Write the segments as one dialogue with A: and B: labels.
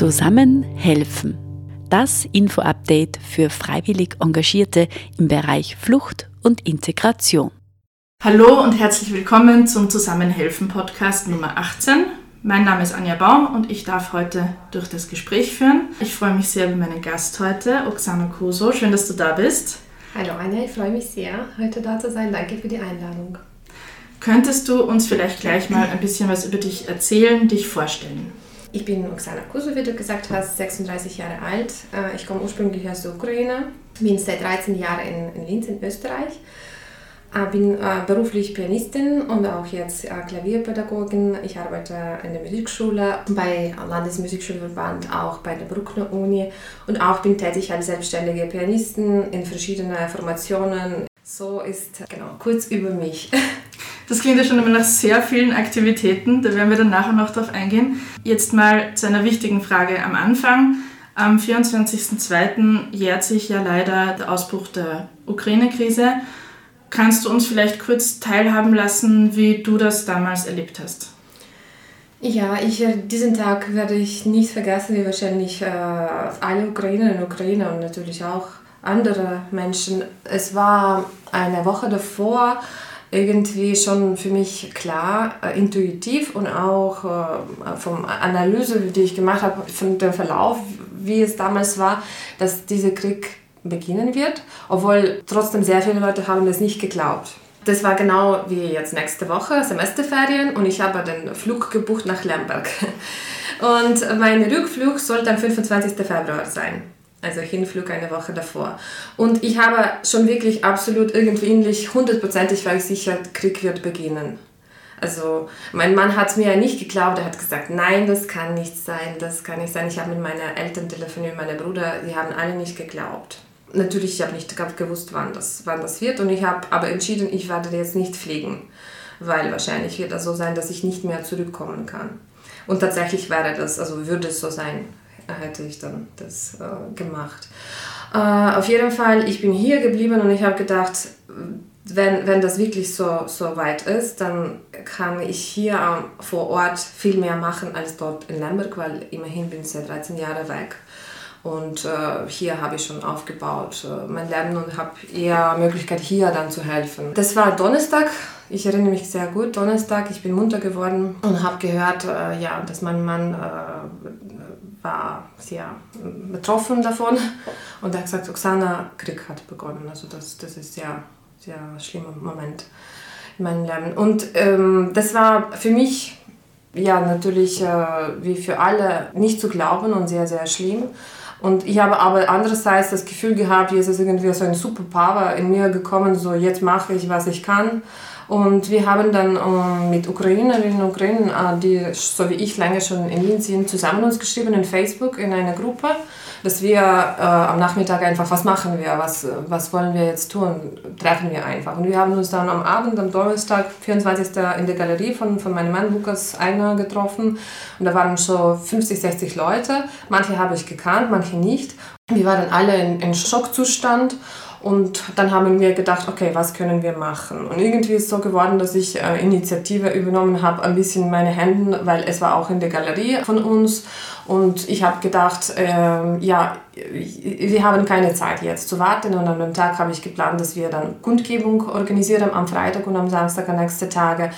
A: Zusammen helfen. Das Info-Update für freiwillig Engagierte im Bereich Flucht und Integration.
B: Hallo und herzlich willkommen zum Zusammenhelfen Podcast Nummer 18. Mein Name ist Anja Baum und ich darf heute durch das Gespräch führen. Ich freue mich sehr über meinen Gast heute, Oksana Koso. Schön, dass du da bist.
C: Hallo Anja, ich freue mich sehr, heute da zu sein. Danke für die Einladung.
B: Könntest du uns vielleicht gleich mal ein bisschen was über dich erzählen, dich vorstellen?
C: Ich bin Oksana Kusu, wie du gesagt hast, 36 Jahre alt. Äh, ich komme ursprünglich aus der Ukraine, bin seit 13 Jahren in, Linz in Österreich. Ich bin äh, beruflich Pianistin und auch jetzt äh, Klavierpädagogin. Ich arbeite in der Musikschule, bei Landesmusikschulverband, auch bei der Bruckner Uni und auch bin tätig als selbstständige Pianistin in verschiedenen Formationen. So ist genau kurz über mich.
B: Das klingt ja schon immer nach sehr vielen Aktivitäten, da werden wir dann nachher noch drauf eingehen. Jetzt mal zu einer wichtigen Frage am Anfang. Am 24.02. jährt sich ja leider der Ausbruch der Ukraine-Krise. Kannst du uns vielleicht kurz teilhaben lassen, wie du das damals erlebt hast?
C: Ja, ich, äh, diesen Tag werde ich nicht vergessen, wie wahrscheinlich äh, alle Ukrainerinnen und Ukrainer und natürlich auch andere Menschen. Es war eine Woche davor, irgendwie schon für mich klar, äh, intuitiv und auch äh, vom Analyse, die ich gemacht habe, von dem Verlauf, wie es damals war, dass dieser Krieg beginnen wird, obwohl trotzdem sehr viele Leute haben das nicht geglaubt. Das war genau wie jetzt nächste Woche, Semesterferien, und ich habe den Flug gebucht nach Lemberg. Und mein Rückflug sollte am 25. Februar sein also Hinflug eine Woche davor. Und ich habe schon wirklich absolut irgendwie innerlich hundertprozentig war ich sicher, Krieg wird beginnen. Also mein Mann hat es mir ja nicht geglaubt, er hat gesagt, nein, das kann nicht sein, das kann nicht sein. Ich habe mit meinen Eltern telefoniert, meine Brüder, die haben alle nicht geglaubt. Natürlich, ich habe nicht gewusst, wann das, wann das wird und ich habe aber entschieden, ich werde jetzt nicht fliegen, weil wahrscheinlich wird das so sein, dass ich nicht mehr zurückkommen kann. Und tatsächlich wäre das, also würde es so sein hätte ich dann das äh, gemacht. Äh, auf jeden Fall, ich bin hier geblieben und ich habe gedacht, wenn, wenn das wirklich so, so weit ist, dann kann ich hier vor Ort viel mehr machen als dort in Lemberg, weil immerhin bin ich seit 13 Jahren weg. Und äh, hier habe ich schon aufgebaut äh, mein Leben und habe eher Möglichkeit hier dann zu helfen. Das war Donnerstag. Ich erinnere mich sehr gut. Donnerstag. Ich bin munter geworden und habe gehört, äh, ja, dass mein Mann äh, war sehr betroffen davon und er hat gesagt, Oksana, Krieg hat begonnen. Also das, das ist sehr, sehr schlimmer Moment in meinem Leben. Und ähm, das war für mich ja natürlich äh, wie für alle nicht zu glauben und sehr, sehr schlimm. Und ich habe aber andererseits das Gefühl gehabt, jetzt ist irgendwie so ein Superpower in mir gekommen, so jetzt mache ich, was ich kann. Und wir haben dann äh, mit Ukrainerinnen und Ukrainern, äh, die so wie ich lange schon in Wien sind, zusammen uns geschrieben in Facebook in einer Gruppe, dass wir äh, am Nachmittag einfach, was machen wir, was, was wollen wir jetzt tun, treffen wir einfach. Und wir haben uns dann am Abend, am Donnerstag, 24. in der Galerie von, von meinem Mann Lukas Eigner getroffen. Und da waren so 50, 60 Leute. Manche habe ich gekannt, manche nicht. Wir waren alle in, in Schockzustand. Und dann haben wir gedacht, okay, was können wir machen? Und irgendwie ist es so geworden, dass ich äh, Initiative übernommen habe, ein bisschen in meine Hände, weil es war auch in der Galerie von uns. Und ich habe gedacht, äh, ja, wir haben keine Zeit jetzt zu warten. Und an dem Tag habe ich geplant, dass wir dann Kundgebung organisieren am Freitag und am Samstag, am nächsten Tage.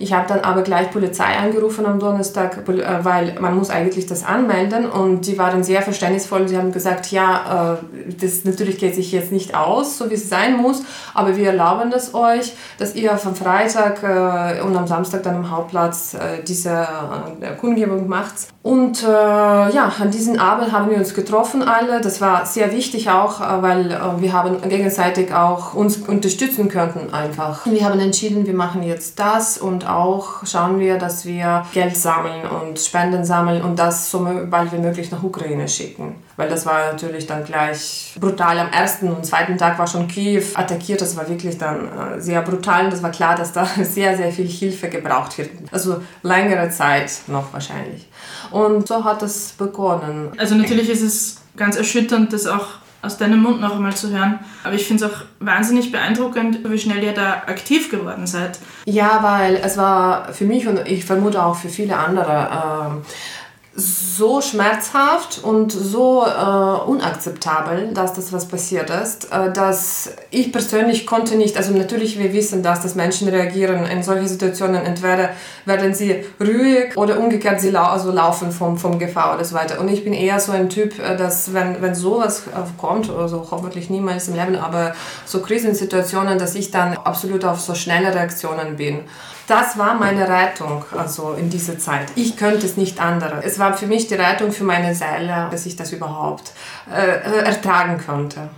C: Ich habe dann aber gleich Polizei angerufen am Donnerstag, äh, weil man muss eigentlich das anmelden und die waren sehr verständnisvoll. Sie haben gesagt, ja, äh, das natürlich geht sich jetzt nicht aus, so wie es sein muss, aber wir erlauben das euch, dass ihr vom Freitag äh, und am Samstag dann am Hauptplatz diese Kundgebung macht. Und ja, an diesem Abend haben wir uns getroffen alle. Das war sehr wichtig auch, weil wir haben gegenseitig auch uns unterstützen könnten einfach. Wir haben entschieden, wir machen jetzt das und auch schauen wir, dass wir Geld sammeln und Spenden sammeln und das so bald wie möglich nach Ukraine schicken. Weil das war natürlich dann gleich brutal. Am ersten und zweiten Tag war schon Kiew attackiert. Das war wirklich dann äh, sehr brutal und das war klar, dass da sehr, sehr viel Hilfe gebraucht wird. Also längere Zeit noch wahrscheinlich. Und so hat es begonnen.
B: Also natürlich ist es ganz erschütternd, dass auch aus deinem Mund noch einmal zu hören. Aber ich finde es auch wahnsinnig beeindruckend, wie schnell ihr da aktiv geworden seid.
C: Ja, weil es war für mich und ich vermute auch für viele andere, ähm, so schmerzhaft und so äh, unakzeptabel, dass das was passiert ist, äh, dass ich persönlich konnte nicht, also natürlich wir wissen, dass das Menschen reagieren in solche Situationen, entweder werden sie ruhig oder umgekehrt sie lau also laufen vom, vom Gefahr oder so weiter. Und ich bin eher so ein Typ, äh, dass wenn, wenn sowas kommt, also hoffentlich niemals im Leben, aber so Krisensituationen, dass ich dann absolut auf so schnelle Reaktionen bin das war meine Rettung, also in dieser Zeit. Ich könnte es nicht andere. Es war für mich die Rettung für meine Seele, dass ich das überhaupt äh, ertragen konnte.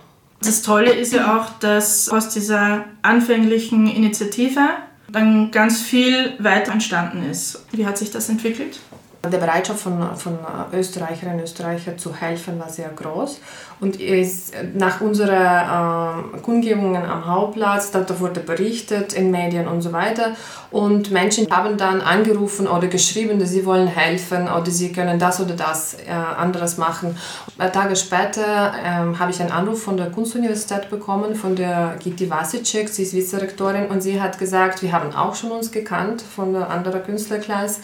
B: Das Tolle ist ja auch, dass aus dieser anfänglichen Initiative dann ganz viel weiter entstanden ist. Wie hat sich das entwickelt?
C: Die Bereitschaft von, von Österreicherinnen und Österreichern zu helfen war sehr groß. Und ist nach unseren äh, Kundgebungen am Hauptplatz, da, wurde berichtet in Medien und so weiter. Und Menschen haben dann angerufen oder geschrieben, dass sie wollen helfen oder sie können das oder das äh, anderes machen. Ein Tage später äh, habe ich einen Anruf von der Kunstuniversität bekommen, von der Giti Vasicek, sie ist Vizerektorin, und sie hat gesagt, wir haben auch schon uns gekannt von der anderen Künstlerklasse.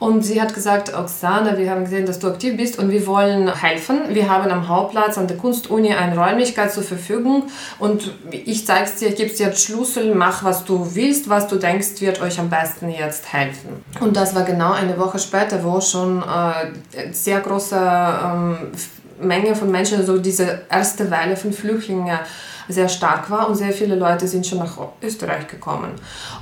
C: Und sie hat gesagt, Oksana, wir haben gesehen, dass du aktiv bist und wir wollen helfen. Wir haben am Hauptplatz an der Kunstuni eine Räumlichkeit zur Verfügung und ich zeige es dir, ich gebe dir den Schlüssel, mach was du willst, was du denkst, wird euch am besten jetzt helfen. Und das war genau eine Woche später, wo schon äh, sehr große ähm, Menge von Menschen, also diese erste Welle von Flüchtlingen, sehr stark war und sehr viele Leute sind schon nach Österreich gekommen.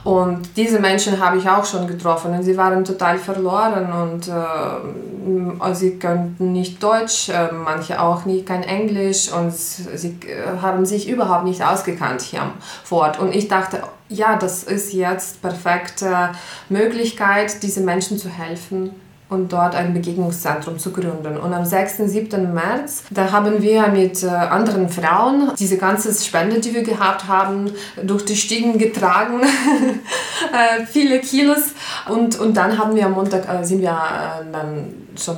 C: Und diese Menschen habe ich auch schon getroffen und sie waren total verloren und äh, sie könnten nicht Deutsch, äh, manche auch nie kein Englisch und sie äh, haben sich überhaupt nicht ausgekannt hier vor Ort. Und ich dachte, ja, das ist jetzt perfekte Möglichkeit, diesen Menschen zu helfen und dort ein Begegnungszentrum zu gründen. Und am 6. und 7. März, da haben wir mit äh, anderen Frauen diese ganze Spende, die wir gehabt haben, durch die Stiegen getragen, äh, viele Kilos. Und, und dann haben wir am Montag, äh, sind wir dann schon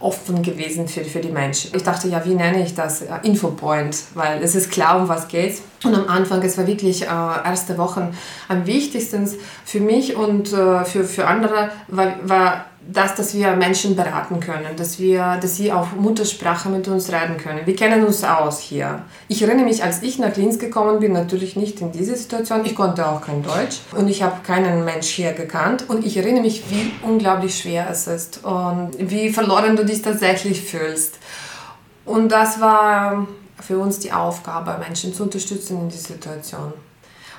C: offen gewesen für, für die Menschen. Ich dachte, ja, wie nenne ich das? Infopoint, weil es ist klar, um was geht. Und am Anfang, es war wirklich äh, erste Wochen am wichtigsten für mich und äh, für, für andere, war, war das, dass wir Menschen beraten können, dass, wir, dass sie auf Muttersprache mit uns reden können. Wir kennen uns aus hier. Ich erinnere mich, als ich nach Linz gekommen bin, natürlich nicht in diese Situation. Ich konnte auch kein Deutsch und ich habe keinen Mensch hier gekannt. Und ich erinnere mich, wie unglaublich schwer es ist und wie verloren du dich tatsächlich fühlst. Und das war für uns die Aufgabe, Menschen zu unterstützen in dieser Situation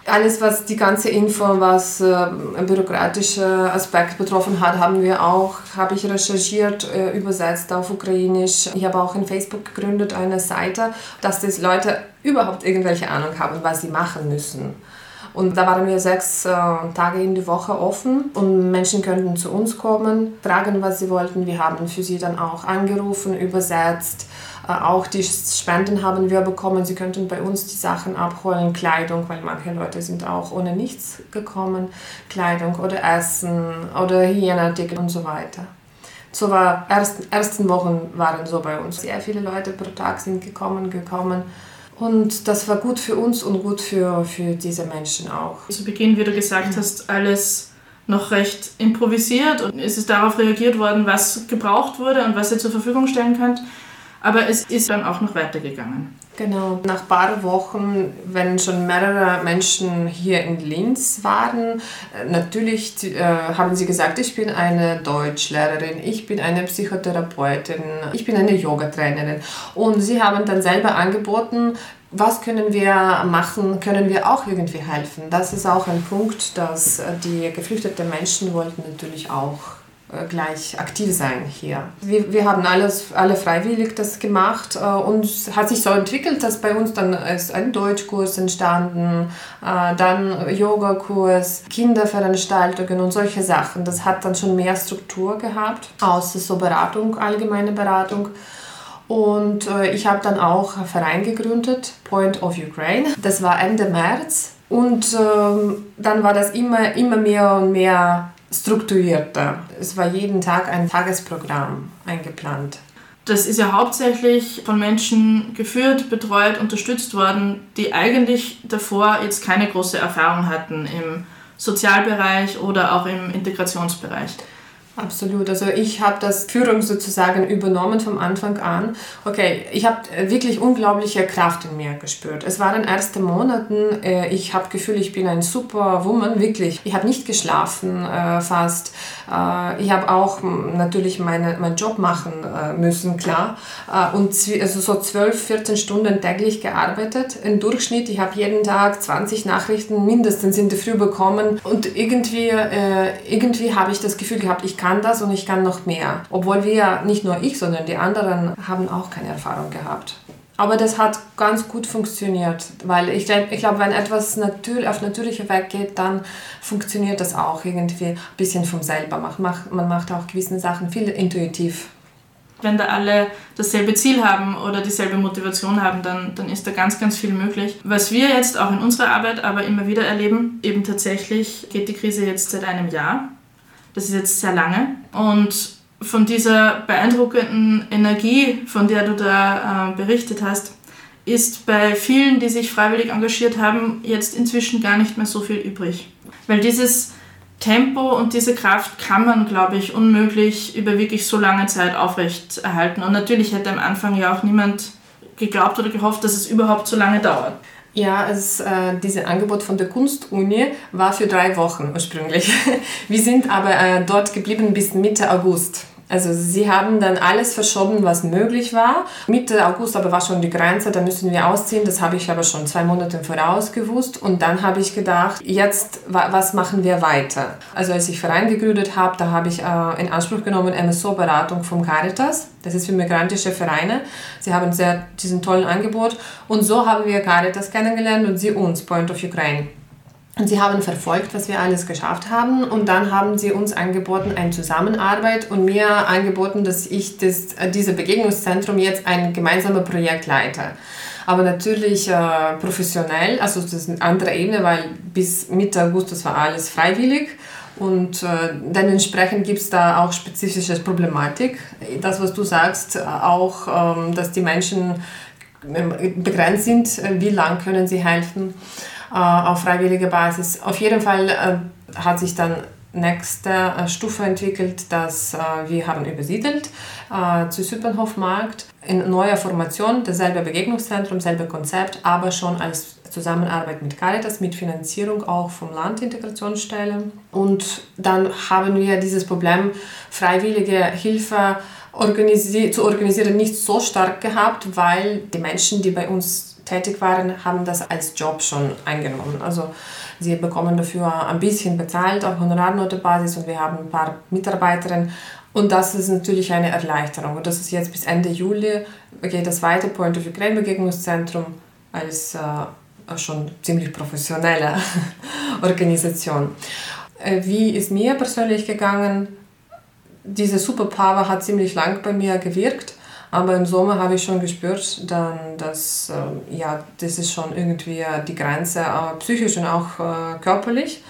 C: alles, was die ganze Info, was äh, bürokratische Aspekt betroffen hat, haben wir auch, habe ich recherchiert, äh, übersetzt auf Ukrainisch. Ich habe auch in Facebook gegründet eine Seite, dass die Leute überhaupt irgendwelche Ahnung haben, was sie machen müssen. Und da waren wir sechs äh, Tage in die Woche offen und Menschen könnten zu uns kommen, fragen, was sie wollten. Wir haben für sie dann auch angerufen, übersetzt äh, auch die Spenden haben wir bekommen. Sie könnten bei uns die Sachen abholen, Kleidung, weil manche Leute sind auch ohne nichts gekommen, Kleidung oder Essen oder Hygieneartikel und so weiter. So war ersten, ersten Wochen waren so bei uns. Sehr viele Leute pro Tag sind gekommen, gekommen. Und das war gut für uns und gut für, für diese Menschen auch.
B: Zu Beginn, wie du gesagt hast, alles noch recht improvisiert und es ist darauf reagiert worden, was gebraucht wurde und was ihr zur Verfügung stellen könnt. Aber es ist dann auch noch weitergegangen.
C: Genau. Nach ein paar Wochen, wenn schon mehrere Menschen hier in Linz waren, äh, natürlich äh, haben sie gesagt, ich bin eine Deutschlehrerin, ich bin eine Psychotherapeutin, ich bin eine Yogatrainerin. Und sie haben dann selber angeboten, was können wir machen, können wir auch irgendwie helfen. Das ist auch ein Punkt, dass die geflüchteten Menschen wollten natürlich auch äh, gleich aktiv sein hier. Wir, wir haben alles, alle freiwillig das gemacht äh, und es hat sich so entwickelt, dass bei uns dann ist ein Deutschkurs entstanden, äh, dann Yogakurs, Kinderveranstaltungen und solche Sachen. Das hat dann schon mehr Struktur gehabt, außer so Beratung, allgemeine Beratung. Und ich habe dann auch einen Verein gegründet, Point of Ukraine. Das war Ende März. Und ähm, dann war das immer, immer mehr und mehr strukturierter. Es war jeden Tag ein Tagesprogramm eingeplant.
B: Das ist ja hauptsächlich von Menschen geführt, betreut, unterstützt worden, die eigentlich davor jetzt keine große Erfahrung hatten im Sozialbereich oder auch im Integrationsbereich.
C: Absolut. Also ich habe das Führung sozusagen übernommen vom Anfang an. Okay, ich habe wirklich unglaubliche Kraft in mir gespürt. Es waren erste Monaten. Äh, ich habe Gefühl, ich bin ein super Woman, wirklich. Ich habe nicht geschlafen äh, fast. Äh, ich habe auch natürlich meine, meinen Job machen müssen, klar. Und also so 12, 14 Stunden täglich gearbeitet. Im Durchschnitt, ich habe jeden Tag 20 Nachrichten mindestens in der Früh bekommen. Und irgendwie, irgendwie habe ich das Gefühl gehabt, ich kann kann das und ich kann noch mehr. Obwohl wir, nicht nur ich, sondern die anderen, haben auch keine Erfahrung gehabt. Aber das hat ganz gut funktioniert, weil ich glaube, ich glaub, wenn etwas natür auf natürlicher Weg geht, dann funktioniert das auch irgendwie ein bisschen vom selber. Man macht auch gewisse Sachen viel intuitiv.
B: Wenn da alle dasselbe Ziel haben oder dieselbe Motivation haben, dann, dann ist da ganz, ganz viel möglich. Was wir jetzt auch in unserer Arbeit aber immer wieder erleben, eben tatsächlich geht die Krise jetzt seit einem Jahr das ist jetzt sehr lange. Und von dieser beeindruckenden Energie, von der du da äh, berichtet hast, ist bei vielen, die sich freiwillig engagiert haben, jetzt inzwischen gar nicht mehr so viel übrig. Weil dieses Tempo und diese Kraft kann man, glaube ich, unmöglich über wirklich so lange Zeit aufrecht erhalten. Und natürlich hätte am Anfang ja auch niemand geglaubt oder gehofft, dass es überhaupt so lange dauert.
C: Ja, es, äh, dieses Angebot von der Kunstuni war für drei Wochen ursprünglich. Wir sind aber äh, dort geblieben bis Mitte August. Also sie haben dann alles verschoben, was möglich war. Mitte August aber war schon die Grenze, da müssen wir ausziehen. Das habe ich aber schon zwei Monate voraus gewusst. Und dann habe ich gedacht, jetzt, was machen wir weiter? Also als ich Verein gegründet habe, da habe ich äh, in Anspruch genommen MSO-Beratung vom Caritas. Das ist für migrantische Vereine. Sie haben sehr diesen tollen Angebot. Und so haben wir Caritas kennengelernt und sie uns, Point of Ukraine. Und sie haben verfolgt, was wir alles geschafft haben. Und dann haben sie uns angeboten, eine Zusammenarbeit und mir angeboten, dass ich das, äh, dieses Begegnungszentrum jetzt ein gemeinsames Projekt leite. Aber natürlich äh, professionell, also das ist eine andere Ebene, weil bis Mitte August das war alles freiwillig. Und äh, dementsprechend gibt es da auch spezifische Problematik. Das, was du sagst, auch, ähm, dass die Menschen äh, begrenzt sind, äh, wie lang können sie helfen. Äh, auf freiwilliger Basis. Auf jeden Fall äh, hat sich dann nächste äh, Stufe entwickelt, dass wir haben übersiedelt zu Süppernhofmarkt in neuer Formation, dasselbe Begegnungszentrum, selbe Konzept, aber schon als Zusammenarbeit mit Caritas, mit Finanzierung auch vom Land Integrationsstelle. Und dann haben wir dieses Problem freiwillige Hilfe organisi zu organisieren nicht so stark gehabt, weil die Menschen, die bei uns tätig waren, haben das als Job schon eingenommen. Also sie bekommen dafür ein bisschen bezahlt auf Honorarnotebasis und wir haben ein paar Mitarbeiterinnen und das ist natürlich eine Erleichterung. Und das ist jetzt bis Ende Juli, geht das weiter, Point of Ukraine Begegnungszentrum als äh, schon ziemlich professionelle Organisation. Äh, wie ist mir persönlich gegangen? Diese Superpower hat ziemlich lang bei mir gewirkt. Aber im Sommer habe ich schon gespürt, dann, dass äh, ja, das ist schon irgendwie die Grenze, äh, psychisch und auch äh, körperlich.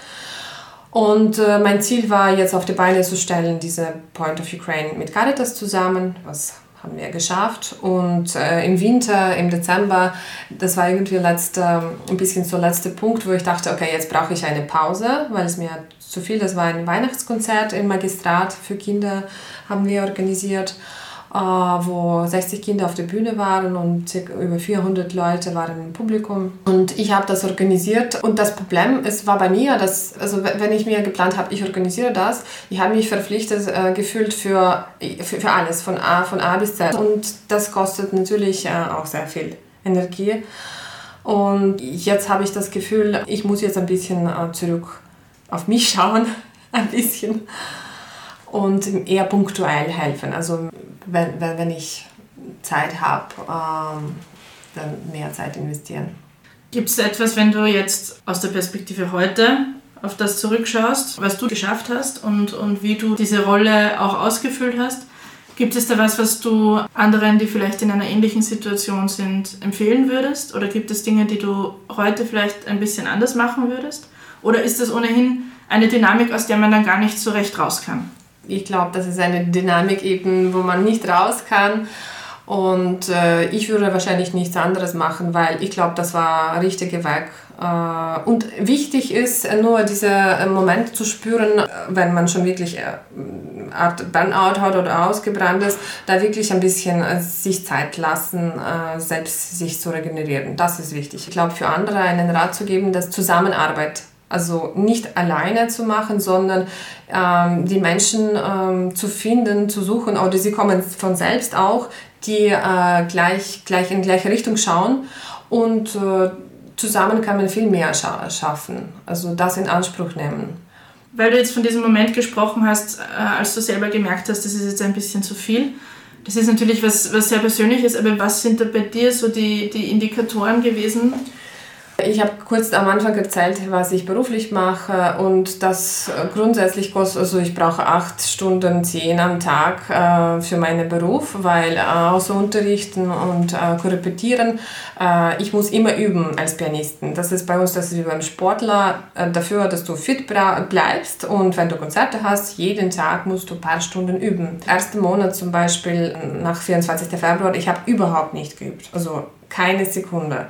C: Und äh, mein Ziel war jetzt auf die Beine zu stellen, diese Point of Ukraine mit Caritas zusammen, was haben wir geschafft. Und äh, im Winter, im Dezember, das war irgendwie letzte, ein bisschen so der letzte Punkt, wo ich dachte, okay, jetzt brauche ich eine Pause, weil es mir zu viel, das war ein Weihnachtskonzert im Magistrat für Kinder, haben wir organisiert. Äh, wo 60 Kinder auf der Bühne waren und über 400 Leute waren im Publikum. Und ich habe das organisiert. Und das Problem es war bei mir, dass, also wenn ich mir geplant habe, ich organisiere das, ich habe mich verpflichtet äh, gefühlt für, für, für, alles, von A, von A bis Z. Und das kostet natürlich äh, auch sehr viel Energie. Und jetzt habe ich das Gefühl, ich muss jetzt ein bisschen äh, zurück auf mich schauen, ein bisschen und eher punktuell helfen. Also wenn, wenn ich Zeit habe, ähm, dann mehr Zeit investieren.
B: Gibt es etwas, wenn du jetzt aus der Perspektive heute auf das zurückschaust, was du geschafft hast und, und wie du diese Rolle auch ausgefüllt hast? Gibt es da was, was du anderen, die vielleicht in einer ähnlichen Situation sind, empfehlen würdest? Oder gibt es Dinge, die du heute vielleicht ein bisschen anders machen würdest? Oder ist das ohnehin eine Dynamik, aus der man dann gar nicht so recht raus kann?
C: ich glaube, das ist eine Dynamik eben, wo man nicht raus kann. Und äh, ich würde wahrscheinlich nichts anderes machen, weil ich glaube, das war richtige Weg. Äh, und wichtig ist nur dieser Moment zu spüren, wenn man schon wirklich äh, Art Burnout hat oder ausgebrannt ist, da wirklich ein bisschen äh, sich Zeit lassen, äh, selbst sich zu regenerieren. Das ist wichtig. Ich glaube, für andere einen Rat zu geben, dass Zusammenarbeit also nicht alleine zu machen, sondern ähm, die Menschen ähm, zu finden, zu suchen, oder sie kommen von selbst auch, die äh, gleich, gleich in gleiche Richtung schauen und äh, zusammen kann man viel mehr scha schaffen, also das in Anspruch nehmen.
B: Weil du jetzt von diesem Moment gesprochen hast, äh, als du selber gemerkt hast, das ist jetzt ein bisschen zu viel. Das ist natürlich was, was sehr Persönliches, aber was sind da bei dir so die, die Indikatoren gewesen?
C: Ich habe kurz am Anfang erzählt, was ich beruflich mache und das grundsätzlich kostet, also ich brauche acht Stunden, zehn am Tag äh, für meinen Beruf, weil äh, außer Unterrichten und äh, Korrepetieren, äh, ich muss immer üben als Pianisten. Das ist bei uns, das ist wie beim Sportler, äh, dafür, dass du fit bleibst und wenn du Konzerte hast, jeden Tag musst du ein paar Stunden üben. Ersten Monat zum Beispiel nach 24. Februar, ich habe überhaupt nicht geübt, also keine Sekunde.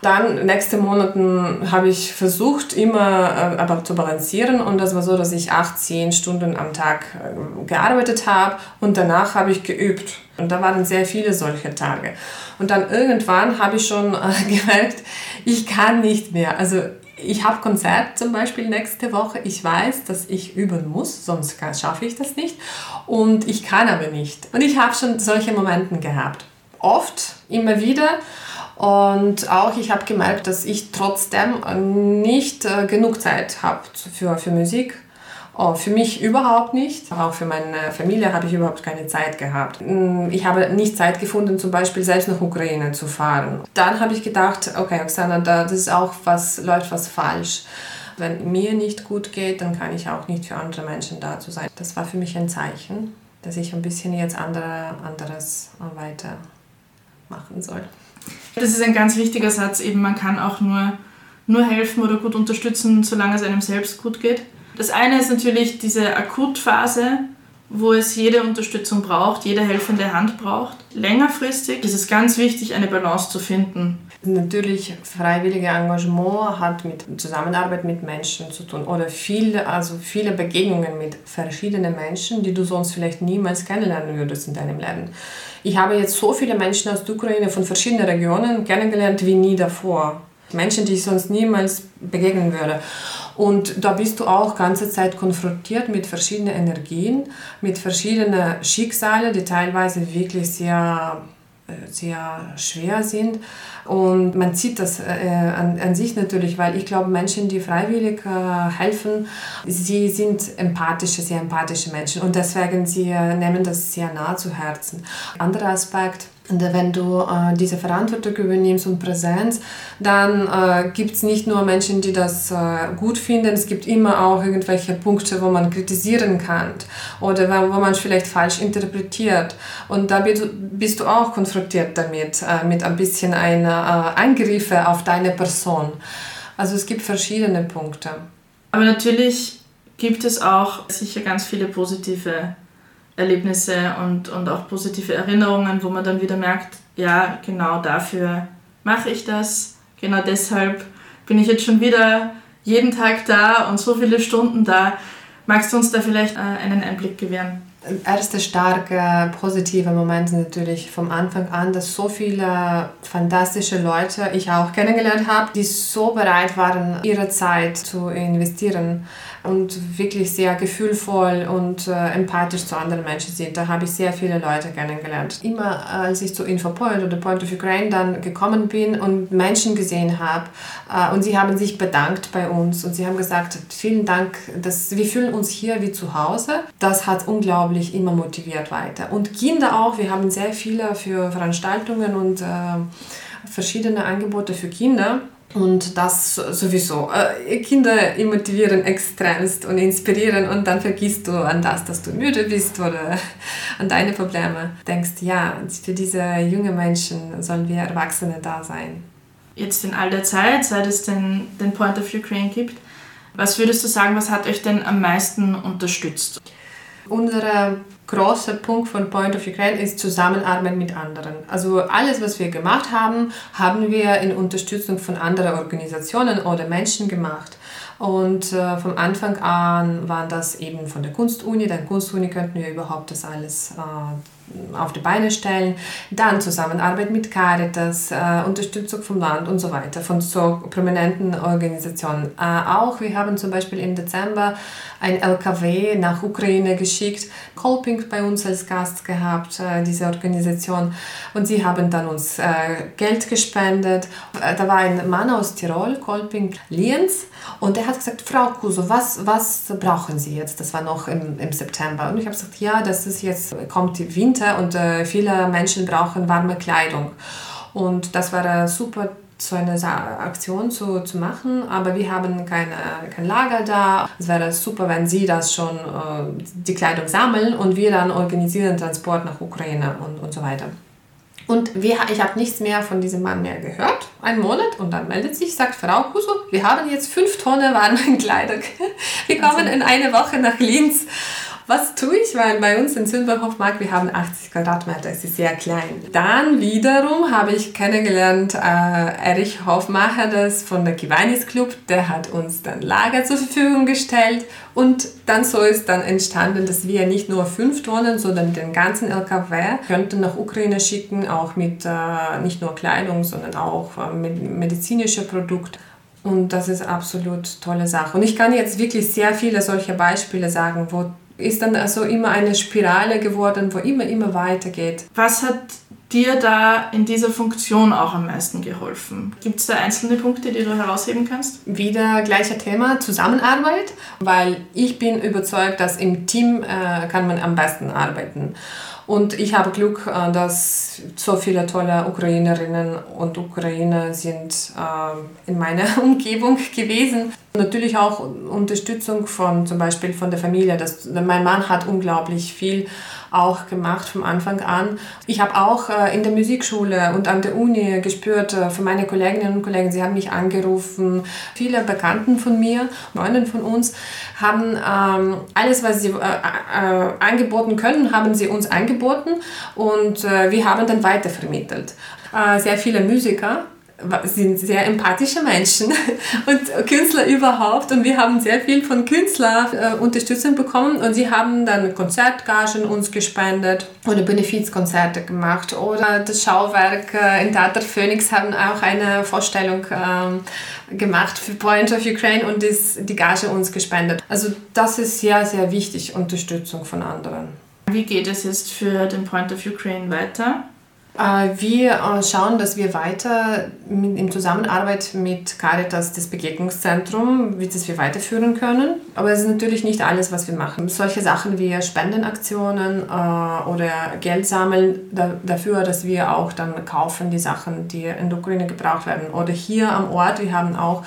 C: Dann nächste Monaten habe ich versucht, immer äh, aber zu balancieren und das war so, dass ich acht, zehn Stunden am Tag äh, gearbeitet habe und danach habe ich geübt. Und da waren sehr viele solche Tage. Und dann irgendwann habe ich schon äh, gemerkt, ich kann nicht mehr. Also ich habe Konzert zum Beispiel nächste Woche. Ich weiß, dass ich üben muss, sonst schaffe ich das nicht. Und ich kann aber nicht. Und ich habe schon solche Momente gehabt. Oft, immer wieder. Und auch ich habe gemerkt, dass ich trotzdem nicht äh, genug Zeit habe für, für Musik. Oh, für mich überhaupt nicht. Auch für meine Familie habe ich überhaupt keine Zeit gehabt. Mm, ich habe nicht Zeit gefunden, zum Beispiel selbst nach Ukraine zu fahren. Dann habe ich gedacht, okay, Oksana, das ist auch was, läuft was falsch. Wenn mir nicht gut geht, dann kann ich auch nicht für andere Menschen da zu sein. Das war für mich ein Zeichen, dass ich ein bisschen jetzt andere, anderes weitermachen soll.
B: Das ist ein ganz wichtiger Satz, eben man kann auch nur, nur helfen oder gut unterstützen, solange es einem selbst gut geht. Das eine ist natürlich diese Akutphase, wo es jede Unterstützung braucht, jede helfende Hand braucht. Längerfristig ist es ganz wichtig, eine Balance zu finden.
C: Natürlich, freiwillige Engagement hat mit Zusammenarbeit mit Menschen zu tun oder viele, also viele Begegnungen mit verschiedenen Menschen, die du sonst vielleicht niemals kennenlernen würdest in deinem Leben. Ich habe jetzt so viele Menschen aus der Ukraine von verschiedenen Regionen kennengelernt wie nie davor. Menschen, die ich sonst niemals begegnen würde. Und da bist du auch ganze Zeit konfrontiert mit verschiedenen Energien, mit verschiedenen Schicksalen, die teilweise wirklich sehr sehr schwer sind. Und man sieht das äh, an, an, sich natürlich, weil ich glaube, Menschen, die freiwillig äh, helfen, sie sind empathische, sehr empathische Menschen und deswegen sie äh, nehmen das sehr nah zu Herzen. Anderer Aspekt, und wenn du äh, diese Verantwortung übernimmst und Präsenz, dann äh, gibt es nicht nur Menschen, die das äh, gut finden, es gibt immer auch irgendwelche Punkte, wo man kritisieren kann oder wo man vielleicht falsch interpretiert. Und da bist du auch konfrontiert damit, äh, mit ein bisschen einer äh, Eingriffe auf deine Person. Also es gibt verschiedene Punkte.
B: Aber natürlich gibt es auch sicher ganz viele positive Erlebnisse und, und auch positive Erinnerungen, wo man dann wieder merkt, ja, genau dafür mache ich das, genau deshalb bin ich jetzt schon wieder jeden Tag da und so viele Stunden da. Magst du uns da vielleicht äh, einen Einblick gewähren?
C: erste starke positive Moment natürlich vom Anfang an, dass so viele fantastische Leute ich auch kennengelernt habe, die so bereit waren, ihre Zeit zu investieren und wirklich sehr gefühlvoll und äh, empathisch zu anderen Menschen sind. Da habe ich sehr viele Leute kennengelernt. Immer als ich zu InfoPoint oder Point of Ukraine dann gekommen bin und Menschen gesehen habe äh, und sie haben sich bedankt bei uns und sie haben gesagt, vielen Dank, dass wir fühlen uns hier wie zu Hause. Das hat unglaublich immer motiviert weiter. Und Kinder auch, wir haben sehr viele für Veranstaltungen und äh, verschiedene Angebote für Kinder. Und das sowieso. Äh, Kinder motivieren extremst und inspirieren und dann vergisst du an das, dass du müde bist oder an deine Probleme. Denkst, ja, für diese jungen Menschen sollen wir Erwachsene da sein.
B: Jetzt in all der Zeit, seit es den, den Point of Ukraine gibt, was würdest du sagen, was hat euch denn am meisten unterstützt?
C: Unsere großer Punkt von Point of Ukraine ist Zusammenarbeit mit anderen. Also alles, was wir gemacht haben, haben wir in Unterstützung von anderen Organisationen oder Menschen gemacht. Und äh, vom Anfang an waren das eben von der Kunstuni. Dann Kunstuni könnten wir überhaupt das alles äh, auf die Beine stellen. Dann Zusammenarbeit mit Caritas, äh, Unterstützung vom Land und so weiter, von so prominenten Organisationen. Äh, auch wir haben zum Beispiel im Dezember ein LKW nach Ukraine geschickt, Kolping bei uns als Gast gehabt, äh, diese Organisation. Und sie haben dann uns äh, Geld gespendet. Äh, da war ein Mann aus Tirol, Kolping Lienz, und der hat gesagt, Frau Kuso, was, was brauchen Sie jetzt? Das war noch im, im September. Und ich habe gesagt, ja, das ist jetzt, kommt Winter und äh, viele Menschen brauchen warme Kleidung. Und das war eine super so eine Aktion zu, zu machen, aber wir haben keine, kein Lager da. Es wäre super, wenn Sie das schon, äh, die Kleidung sammeln und wir dann organisieren Transport nach Ukraine und, und so weiter. Und wir, ich habe nichts mehr von diesem Mann mehr gehört, einen Monat, und dann meldet sich, sagt Frau Kuso, wir haben jetzt fünf Tonnen warme Kleidung. Wir kommen in eine Woche nach Linz. Was tue ich? Weil bei uns in Zülberhofmark, wir haben 80 Quadratmeter, es ist sehr klein. Dann wiederum habe ich kennengelernt äh, Erich Hofmacher, das von der Kiwanis Club, der hat uns dann Lager zur Verfügung gestellt und dann so ist dann entstanden, dass wir nicht nur fünf Tonnen, sondern den ganzen LKW könnten nach Ukraine schicken, auch mit äh, nicht nur Kleidung, sondern auch äh, mit medizinische Produkte. Und das ist absolut tolle Sache. Und ich kann jetzt wirklich sehr viele solche Beispiele sagen, wo ist dann also immer eine Spirale geworden, wo immer, immer weitergeht.
B: Was hat dir da in dieser Funktion auch am meisten geholfen? Gibt es da einzelne Punkte, die du herausheben kannst?
C: Wieder gleicher Thema, Zusammenarbeit, weil ich bin überzeugt, dass im Team äh, kann man am besten arbeiten. Und ich habe Glück, äh, dass so viele tolle Ukrainerinnen und Ukrainer sind äh, in meiner Umgebung gewesen. Natürlich auch Unterstützung von zum Beispiel von der Familie. Das, mein Mann hat unglaublich viel auch gemacht vom Anfang an. Ich habe auch äh, in der Musikschule und an der Uni gespürt äh, von meinen Kolleginnen und Kollegen, sie haben mich angerufen. Viele Bekannten von mir, Freundinnen von uns, haben ähm, alles, was sie äh, äh, angeboten können, haben sie uns angeboten und äh, wir haben dann weitervermittelt. Äh, sehr viele Musiker sind sehr empathische Menschen und Künstler überhaupt und wir haben sehr viel von Künstlern äh, Unterstützung bekommen und sie haben dann Konzertgagen uns gespendet oder Benefizkonzerte gemacht oder das Schauwerk äh, in Theater Phoenix haben auch eine Vorstellung äh, gemacht für Point of Ukraine und das, die Gage uns gespendet. Also das ist sehr, sehr wichtig, Unterstützung von anderen.
B: Wie geht es jetzt für den Point of Ukraine weiter?
C: Äh, wir äh, schauen, dass wir weiter in Zusammenarbeit mit Caritas das Begegnungszentrum, wie das wir weiterführen können. Aber es ist natürlich nicht alles, was wir machen. Solche Sachen wie Spendenaktionen äh, oder Geld sammeln dafür, dass wir auch dann kaufen die Sachen, die in der Ukraine gebraucht werden. Oder hier am Ort, wir haben auch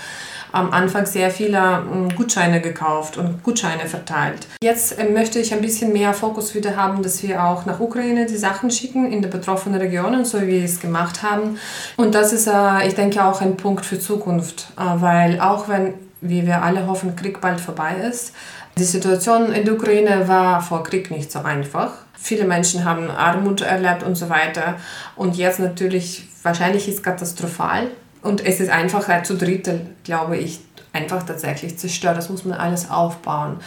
C: am Anfang sehr viele ähm, Gutscheine gekauft und Gutscheine verteilt. Jetzt ähm, möchte ich ein bisschen mehr Fokus wieder haben, dass wir auch nach Ukraine die Sachen schicken in die betroffenen Regionen, so wie wir es gemacht haben. Und das ist, äh, ich denke, auch ein Punkt für Zukunft, äh, weil auch wenn, wie wir alle hoffen, Krieg bald vorbei ist, die Situation in der Ukraine war vor Krieg nicht so einfach. Viele Menschen haben Armut erlebt und so weiter. Und jetzt natürlich, wahrscheinlich ist es katastrophal. Und es ist einfach äh, zu Drittel, glaube ich, einfach tatsächlich zerstört. Das muss man alles aufbauen.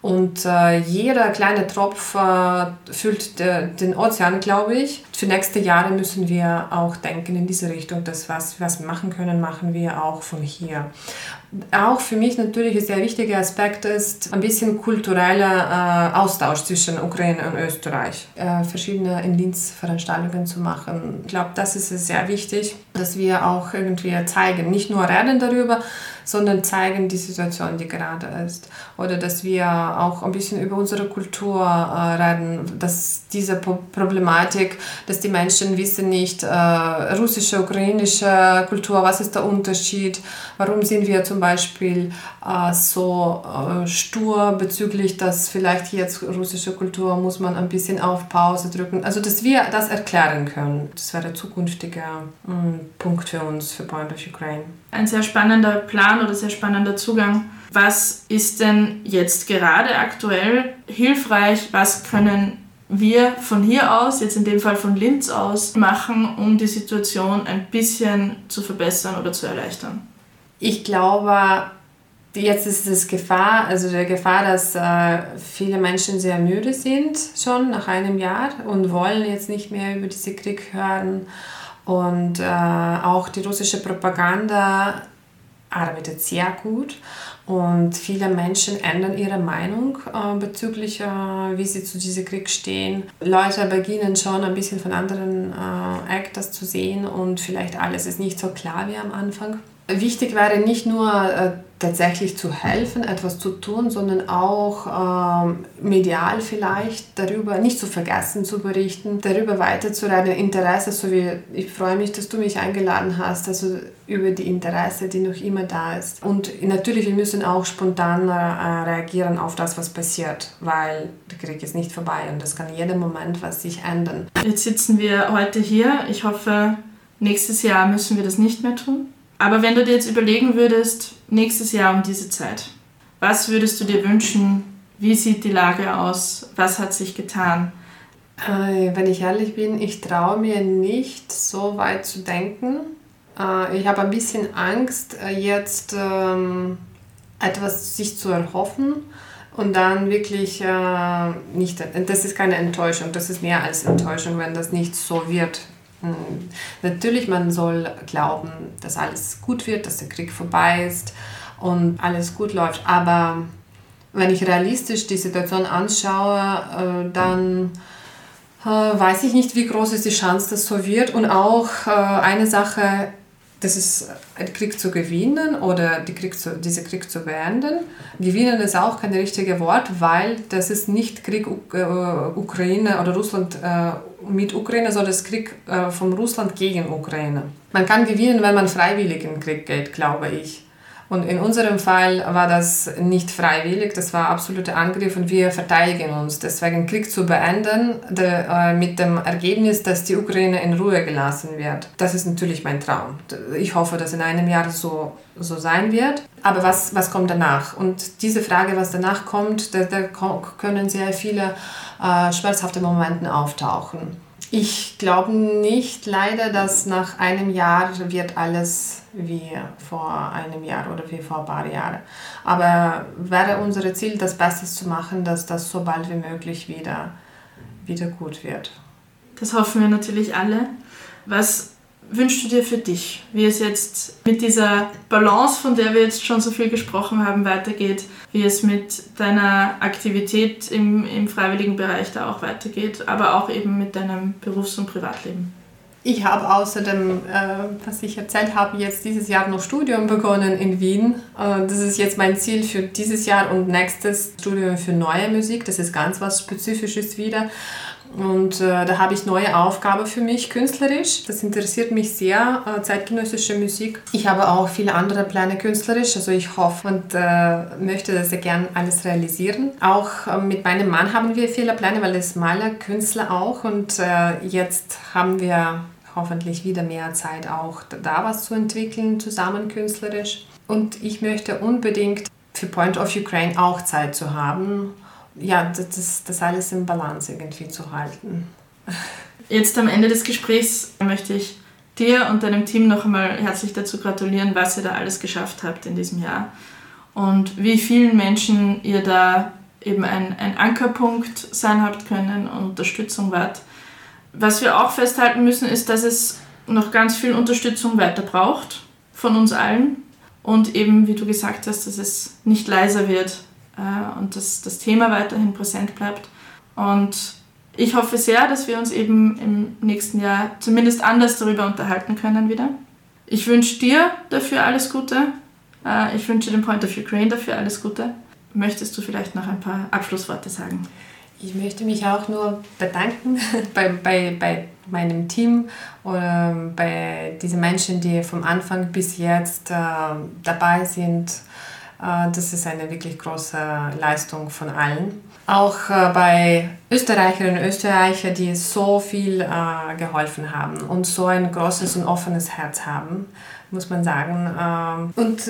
C: Und äh, jeder kleine Tropf äh, füllt de, den Ozean, glaube ich. Für nächste Jahre müssen wir auch denken in diese Richtung, dass was, wir machen können, machen wir auch von hier. Auch für mich natürlich ein sehr wichtiger Aspekt ist ein bisschen kultureller äh, Austausch zwischen Ukraine und Österreich. Äh, verschiedene in Linz Veranstaltungen zu machen. Ich glaube, das ist sehr wichtig, dass wir auch irgendwie zeigen, nicht nur reden darüber, sondern zeigen die Situation, die gerade ist. Oder dass wir auch ein bisschen über unsere Kultur äh, reden, dass diese Problematik, dass die Menschen wissen nicht, äh, russische, ukrainische Kultur, was ist der Unterschied, warum sind wir zum Beispiel äh, so äh, stur bezüglich, dass vielleicht jetzt russische Kultur muss man ein bisschen auf Pause drücken. Also, dass wir das erklären können. Das wäre ein zukünftiger mh, mm, Punkt für uns, für Point of Ukraine.
B: Ein sehr spannender Plan oder sehr spannender Zugang. Was ist denn jetzt gerade aktuell hilfreich? Was können wir von hier aus, jetzt in dem Fall von Linz aus, machen, um die Situation ein bisschen zu verbessern oder zu erleichtern?
C: Ich glaube, Jetzt ist es Gefahr, also der Gefahr, dass äh, viele Menschen sehr müde sind schon nach einem Jahr und wollen jetzt nicht mehr über diesen Krieg hören. Und äh, auch die russische Propaganda arbeitet sehr gut und viele Menschen ändern ihre Meinung äh, bezüglich, äh, wie sie zu diesem Krieg stehen. Leute beginnen schon ein bisschen von anderen äh, Actors zu sehen und vielleicht alles ist nicht so klar wie am Anfang. Wichtig wäre nicht nur äh, tatsächlich zu helfen, etwas zu tun, sondern auch ähm, medial vielleicht darüber nicht zu vergessen zu berichten, darüber weiterzureden, Interesse, so wie ich freue mich, dass du mich eingeladen hast, also über die Interesse, die noch immer da ist. Und natürlich, wir müssen auch spontan äh, reagieren auf das, was passiert, weil der Krieg ist nicht vorbei und es kann jeden Moment was sich ändern.
B: Jetzt sitzen wir heute hier. Ich hoffe, nächstes Jahr müssen wir das nicht mehr tun. Aber wenn du dir jetzt überlegen würdest, nächstes Jahr um diese Zeit, was würdest du dir wünschen? Wie sieht die Lage aus? Was hat sich getan?
C: Äh, wenn ich ehrlich bin, ich traue mir nicht so weit zu denken. Äh, ich habe ein bisschen Angst, äh, jetzt ähm, etwas sich zu erhoffen und dann wirklich nicht. Das ist keine Enttäuschung, das ist mehr als Enttäuschung, wenn das nicht so wird. Natürlich, man soll glauben, dass alles gut wird, dass der Krieg vorbei ist und alles gut läuft. Aber wenn ich realistisch die Situation anschaue, äh, dann äh, weiß ich nicht, wie groß ist die Chance, dass so wird. Und auch äh, eine Sache, das ist einen Krieg zu gewinnen oder die Krieg zu, diese Krieg zu beenden. Gewinnen ist auch kein richtiges Wort, weil das ist nicht Krieg Ukraine oder Russland mit Ukraine, sondern das Krieg äh, von Russland gegen Ukraine. Man kann gewinnen, wenn man freiwillig in den Krieg geht, glaube ich. Und in unserem Fall war das nicht freiwillig, das war absoluter Angriff und wir verteidigen uns. Deswegen Krieg zu beenden de, äh, mit dem Ergebnis, dass die Ukraine in Ruhe gelassen wird. Das ist natürlich mein Traum. Ich hoffe, dass in einem Jahr so, so sein wird. Aber was, was kommt danach? Und diese Frage, was danach kommt, da, da können sehr viele äh, schmerzhafte Momente auftauchen. Ich glaube nicht leider, dass nach einem Jahr wird alles wie vor einem Jahr oder wie vor ein paar Jahren. Aber wäre unser Ziel, das Beste zu machen, dass das so bald wie möglich wieder, wieder gut wird.
B: Das hoffen wir natürlich alle. Was wünschst du dir für dich, wie es jetzt mit dieser Balance, von der wir jetzt schon so viel gesprochen haben, weitergeht, wie es mit deiner Aktivität im, im freiwilligen Bereich da auch weitergeht, aber auch eben mit deinem Berufs- und Privatleben?
C: Ich habe außerdem, äh, was ich erzählt habe, jetzt dieses Jahr noch Studium begonnen in Wien. Äh, das ist jetzt mein Ziel für dieses Jahr und nächstes Studium für neue Musik. Das ist ganz was Spezifisches wieder. Und äh, da habe ich neue Aufgabe für mich künstlerisch. Das interessiert mich sehr, äh, zeitgenössische Musik. Ich habe auch viele andere Pläne künstlerisch. Also ich hoffe und äh, möchte sehr gern alles realisieren. Auch äh, mit meinem Mann haben wir viele Pläne, weil er ist Maler, Künstler auch. Und äh, jetzt haben wir hoffentlich wieder mehr Zeit auch da was zu entwickeln, zusammen künstlerisch. Und ich möchte unbedingt für Point of Ukraine auch Zeit zu haben ja, das, das alles im Balance irgendwie zu halten.
B: Jetzt am Ende des Gesprächs möchte ich dir und deinem Team noch einmal herzlich dazu gratulieren, was ihr da alles geschafft habt in diesem Jahr und wie vielen Menschen ihr da eben ein, ein Ankerpunkt sein habt können und Unterstützung wart. Was wir auch festhalten müssen, ist, dass es noch ganz viel Unterstützung weiter braucht von uns allen und eben, wie du gesagt hast, dass es nicht leiser wird, äh, und dass das Thema weiterhin präsent bleibt. Und ich hoffe sehr, dass wir uns eben im nächsten Jahr zumindest anders darüber unterhalten können wieder. Ich wünsche dir dafür alles Gute. Äh, ich wünsche dem Point of Ukraine dafür alles Gute. Möchtest du vielleicht noch ein paar Abschlussworte sagen?
C: Ich möchte mich auch nur bedanken bei, bei, bei meinem Team oder bei diesen Menschen, die vom Anfang bis jetzt äh, dabei sind das ist eine wirklich große Leistung von allen. Auch äh, bei Österreicherinnen und Österreichern, die so viel äh, geholfen haben und so ein großes und offenes Herz haben, muss man sagen. Ähm, und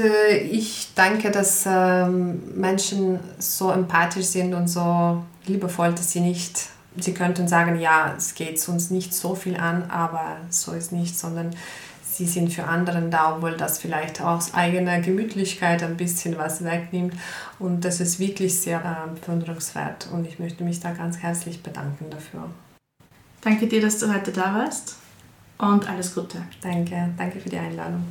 C: ich danke, dass ähm, Menschen so empathisch sind und so liebevoll, dass sie nicht, sie könnten sagen, ja, es geht uns nicht so viel an, aber so ist nicht, sondern sie sind für anderen da, obwohl das vielleicht aus eigener Gemütlichkeit ein bisschen was wegnimmt. Und das ist wirklich sehr äh, bewunderungswert und ich möchte mich da ganz herzlich bedanken dafür.
B: Danke dir, dass du heute da warst und alles Gute.
C: Danke, danke für die Einladung.